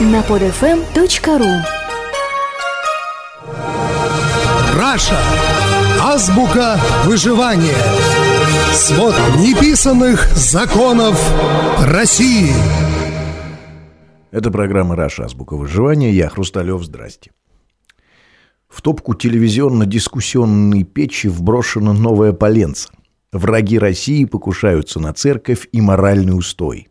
на podfm.ru Раша. Азбука выживания. Свод неписанных законов России. Это программа «Раша. Азбука выживания». Я Хрусталев. Здрасте. В топку телевизионно-дискуссионной печи вброшена новая поленца. Враги России покушаются на церковь и моральный устой.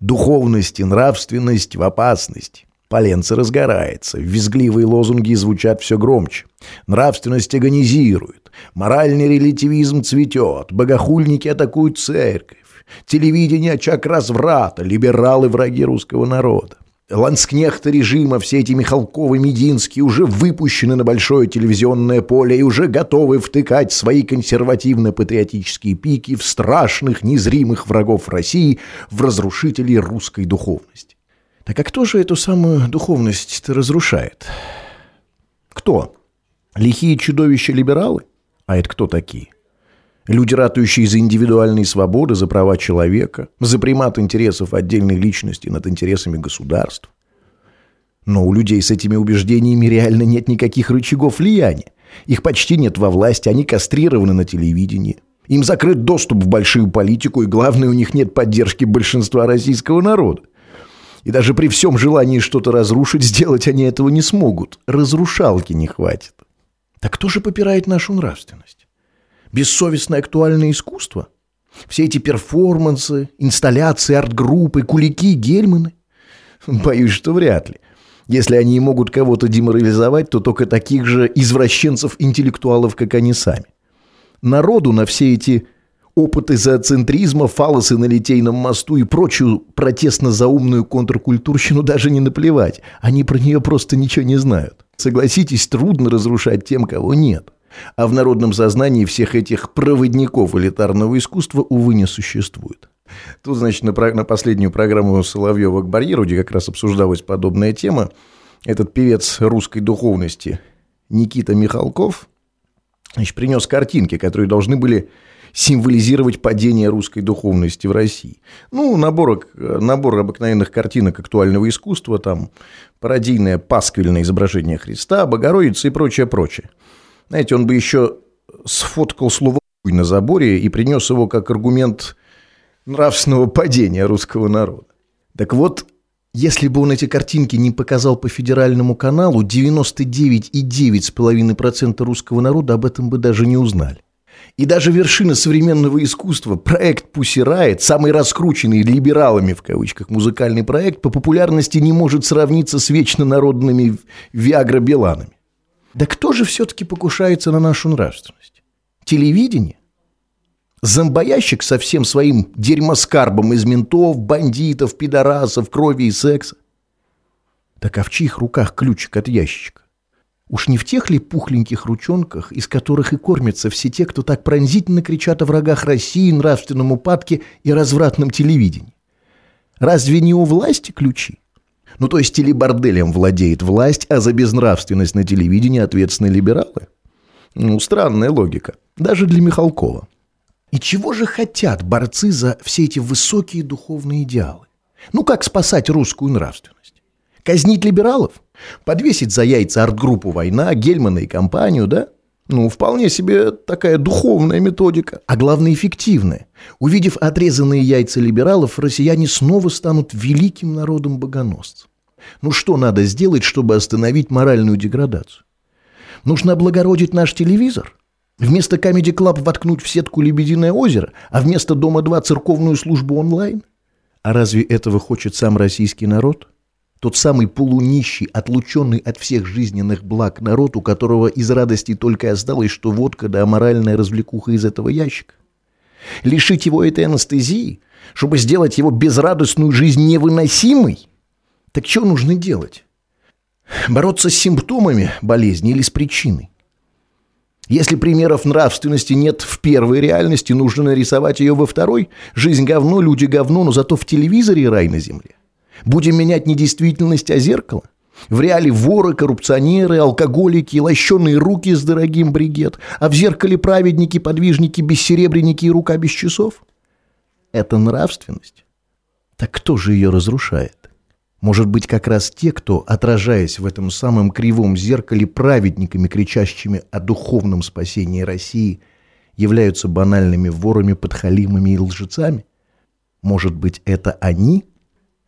Духовность и нравственность в опасности. Поленце разгорается, визгливые лозунги звучат все громче. Нравственность агонизирует, моральный релятивизм цветет, богохульники атакуют церковь. Телевидение – очаг разврата, либералы – враги русского народа. Ланскнехты режима, все эти Михалковы, Мединские, уже выпущены на большое телевизионное поле и уже готовы втыкать свои консервативно-патриотические пики в страшных, незримых врагов России, в разрушителей русской духовности. Так а кто же эту самую духовность разрушает? Кто? Лихие чудовища-либералы? А это кто такие? Люди, ратующие за индивидуальные свободы, за права человека, за примат интересов отдельной личности над интересами государств. Но у людей с этими убеждениями реально нет никаких рычагов влияния. Их почти нет во власти, они кастрированы на телевидении. Им закрыт доступ в большую политику, и главное, у них нет поддержки большинства российского народа. И даже при всем желании что-то разрушить, сделать они этого не смогут. Разрушалки не хватит. Так кто же попирает нашу нравственность? Бессовестное актуальное искусство? Все эти перформансы, инсталляции, арт-группы, кулики, гельманы? Боюсь, что вряд ли. Если они и могут кого-то деморализовать, то только таких же извращенцев-интеллектуалов, как они сами. Народу на все эти опыты зооцентризма, фалосы на Литейном мосту и прочую протестно-заумную контркультурщину даже не наплевать. Они про нее просто ничего не знают. Согласитесь, трудно разрушать тем, кого нет. А в народном сознании всех этих проводников элитарного искусства, увы, не существует. Тут, значит, на, на последнюю программу Соловьева к барьеру, где как раз обсуждалась подобная тема, этот певец русской духовности Никита Михалков значит, принес картинки, которые должны были символизировать падение русской духовности в России. Ну, набор, набор обыкновенных картинок актуального искусства, там пародийное пасквильное изображение Христа, Богородицы и прочее, прочее. Знаете, он бы еще сфоткал слово на заборе и принес его как аргумент нравственного падения русского народа. Так вот, если бы он эти картинки не показал по федеральному каналу, 99,9% русского народа об этом бы даже не узнали. И даже вершина современного искусства, проект «Пусси Райт», самый раскрученный либералами, в кавычках, музыкальный проект, по популярности не может сравниться с вечно народными Виагра-Беланами. Да кто же все-таки покушается на нашу нравственность? Телевидение? Зомбоящик со всем своим дерьмоскарбом из ментов, бандитов, пидорасов, крови и секса? Так а в чьих руках ключик от ящичка? Уж не в тех ли пухленьких ручонках, из которых и кормятся все те, кто так пронзительно кричат о врагах России, нравственном упадке и развратном телевидении? Разве не у власти ключи? Ну, то есть телеборделем владеет власть, а за безнравственность на телевидении ответственны либералы? Ну, странная логика. Даже для Михалкова. И чего же хотят борцы за все эти высокие духовные идеалы? Ну, как спасать русскую нравственность? Казнить либералов? Подвесить за яйца арт-группу «Война», Гельмана и компанию, да? Ну, вполне себе такая духовная методика, а главное эффективная. Увидев отрезанные яйца либералов, россияне снова станут великим народом богоносцем. Ну что надо сделать, чтобы остановить моральную деградацию? Нужно облагородить наш телевизор? Вместо Comedy Club воткнуть в сетку «Лебединое озеро», а вместо «Дома-2» церковную службу онлайн? А разве этого хочет сам российский народ? Тот самый полунищий, отлученный от всех жизненных благ народ, у которого из радости только осталось, что водка да аморальная развлекуха из этого ящика. Лишить его этой анестезии, чтобы сделать его безрадостную жизнь невыносимой? Так что нужно делать? Бороться с симптомами болезни или с причиной? Если примеров нравственности нет в первой реальности, нужно нарисовать ее во второй. Жизнь говно, люди говно, но зато в телевизоре рай на земле. Будем менять не действительность, а зеркало? В реале воры, коррупционеры, алкоголики, лощеные руки с дорогим бригет, а в зеркале праведники, подвижники, бессеребренники и рука без часов? Это нравственность? Так кто же ее разрушает? Может быть, как раз те, кто, отражаясь в этом самом кривом зеркале праведниками, кричащими о духовном спасении России, являются банальными ворами, подхалимами и лжецами? Может быть, это они?